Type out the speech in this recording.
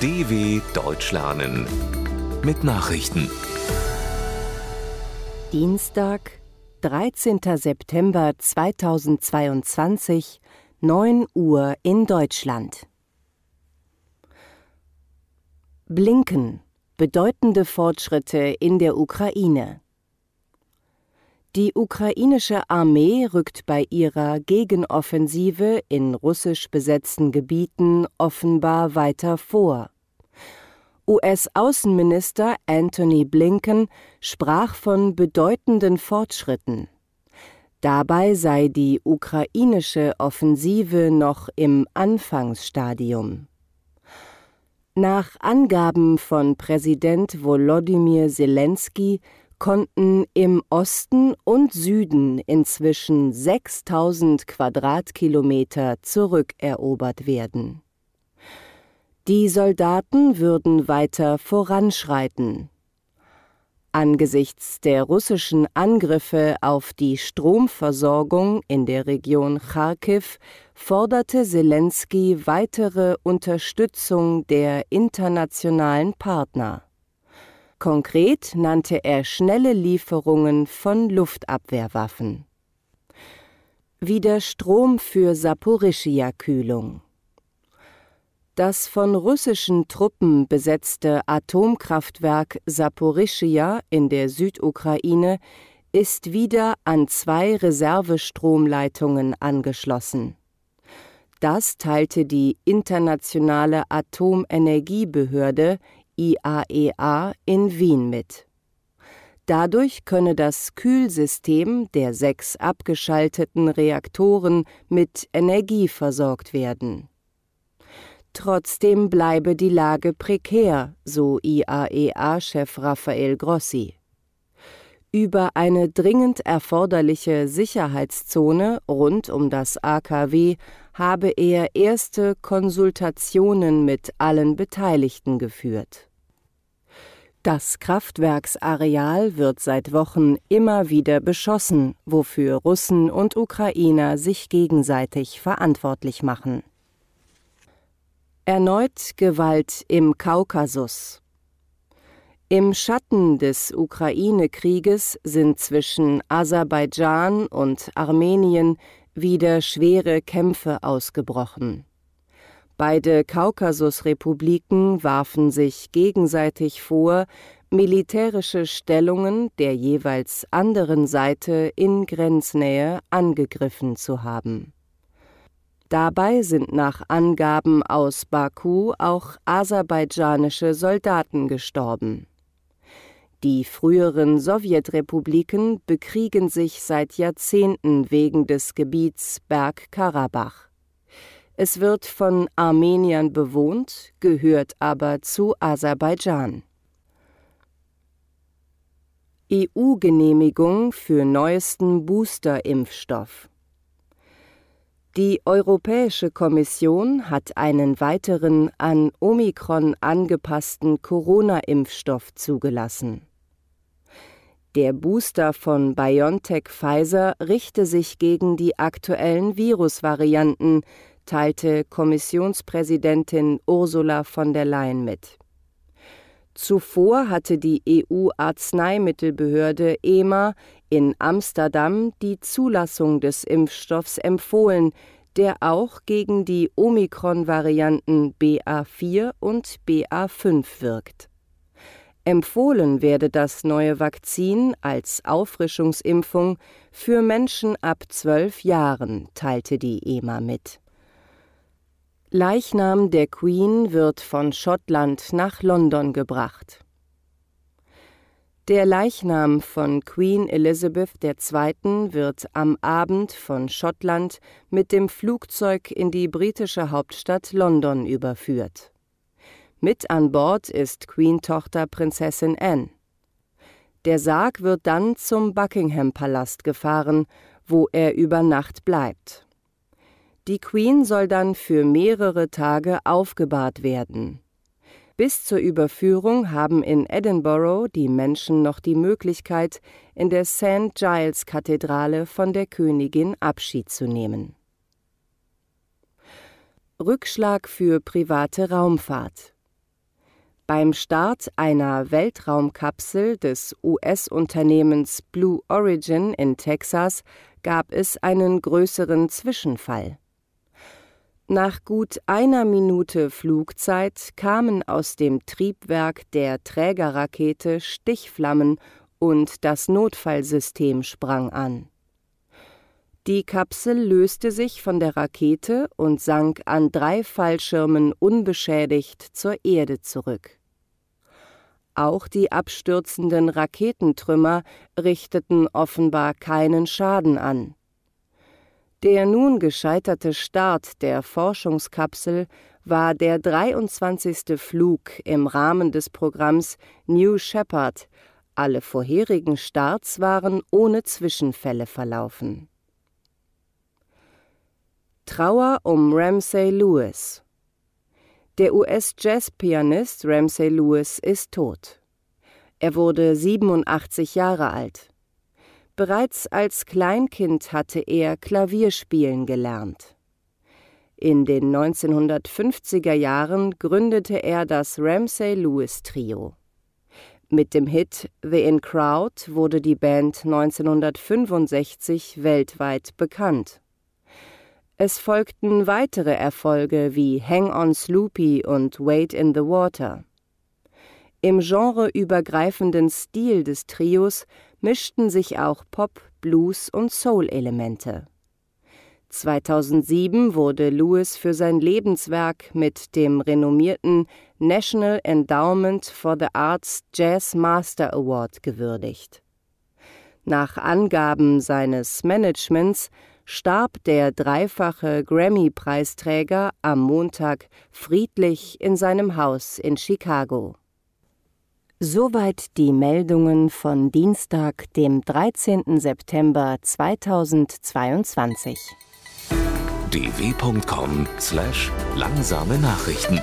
DW Deutsch lernen mit Nachrichten. Dienstag, 13. September 2022, 9 Uhr in Deutschland. Blinken. Bedeutende Fortschritte in der Ukraine. Die ukrainische Armee rückt bei ihrer Gegenoffensive in russisch besetzten Gebieten offenbar weiter vor. US-Außenminister Antony Blinken sprach von bedeutenden Fortschritten. Dabei sei die ukrainische Offensive noch im Anfangsstadium. Nach Angaben von Präsident Volodymyr Zelensky konnten im Osten und Süden inzwischen 6000 Quadratkilometer zurückerobert werden. Die Soldaten würden weiter voranschreiten. Angesichts der russischen Angriffe auf die Stromversorgung in der Region Kharkiv forderte Zelensky weitere Unterstützung der internationalen Partner. Konkret nannte er schnelle Lieferungen von Luftabwehrwaffen. Wieder Strom für Saporischia-Kühlung. Das von russischen Truppen besetzte Atomkraftwerk Saporischia in der Südukraine ist wieder an zwei Reservestromleitungen angeschlossen. Das teilte die Internationale Atomenergiebehörde IAEA e in Wien mit. Dadurch könne das Kühlsystem der sechs abgeschalteten Reaktoren mit Energie versorgt werden. Trotzdem bleibe die Lage prekär, so IAEA-Chef Rafael Grossi. Über eine dringend erforderliche Sicherheitszone rund um das AKW habe er erste Konsultationen mit allen Beteiligten geführt. Das Kraftwerksareal wird seit Wochen immer wieder beschossen, wofür Russen und Ukrainer sich gegenseitig verantwortlich machen. Erneut Gewalt im Kaukasus. Im Schatten des Ukraine-Krieges sind zwischen Aserbaidschan und Armenien wieder schwere Kämpfe ausgebrochen. Beide Kaukasusrepubliken warfen sich gegenseitig vor, militärische Stellungen der jeweils anderen Seite in Grenznähe angegriffen zu haben Dabei sind nach Angaben aus Baku auch aserbaidschanische Soldaten gestorben. Die früheren Sowjetrepubliken bekriegen sich seit Jahrzehnten wegen des Gebiets Bergkarabach. Es wird von Armeniern bewohnt, gehört aber zu Aserbaidschan. EU-Genehmigung für neuesten Booster-Impfstoff die Europäische Kommission hat einen weiteren an Omikron angepassten Corona-Impfstoff zugelassen. Der Booster von BioNTech Pfizer richte sich gegen die aktuellen Virusvarianten, teilte Kommissionspräsidentin Ursula von der Leyen mit. Zuvor hatte die EU-Arzneimittelbehörde EMA in Amsterdam die Zulassung des Impfstoffs empfohlen, der auch gegen die Omikron-Varianten BA4 und BA5 wirkt. Empfohlen werde das neue Vakzin als Auffrischungsimpfung für Menschen ab zwölf Jahren, teilte die EMA mit. Leichnam der Queen wird von Schottland nach London gebracht. Der Leichnam von Queen Elizabeth II. wird am Abend von Schottland mit dem Flugzeug in die britische Hauptstadt London überführt. Mit an Bord ist Queen-Tochter Prinzessin Anne. Der Sarg wird dann zum Buckingham-Palast gefahren, wo er über Nacht bleibt. Die Queen soll dann für mehrere Tage aufgebahrt werden. Bis zur Überführung haben in Edinburgh die Menschen noch die Möglichkeit, in der St. Giles Kathedrale von der Königin Abschied zu nehmen. Rückschlag für private Raumfahrt Beim Start einer Weltraumkapsel des US-Unternehmens Blue Origin in Texas gab es einen größeren Zwischenfall. Nach gut einer Minute Flugzeit kamen aus dem Triebwerk der Trägerrakete Stichflammen und das Notfallsystem sprang an. Die Kapsel löste sich von der Rakete und sank an drei Fallschirmen unbeschädigt zur Erde zurück. Auch die abstürzenden Raketentrümmer richteten offenbar keinen Schaden an. Der nun gescheiterte Start der Forschungskapsel war der 23. Flug im Rahmen des Programms New Shepard. Alle vorherigen Starts waren ohne Zwischenfälle verlaufen. Trauer um Ramsay Lewis der US-Jazz-Pianist Ramsay Lewis ist tot. Er wurde 87 Jahre alt. Bereits als Kleinkind hatte er Klavierspielen gelernt. In den 1950er Jahren gründete er das Ramsay Lewis Trio. Mit dem Hit The In Crowd wurde die Band 1965 weltweit bekannt. Es folgten weitere Erfolge wie Hang on Sloopy und Wait in the Water. Im genreübergreifenden Stil des Trios mischten sich auch Pop, Blues und Soul-Elemente. 2007 wurde Lewis für sein Lebenswerk mit dem renommierten National Endowment for the Arts Jazz Master Award gewürdigt. Nach Angaben seines Managements starb der dreifache Grammy-Preisträger am Montag friedlich in seinem Haus in Chicago. Soweit die Meldungen von Dienstag, dem 13. September 2022. dw.com/langsame Nachrichten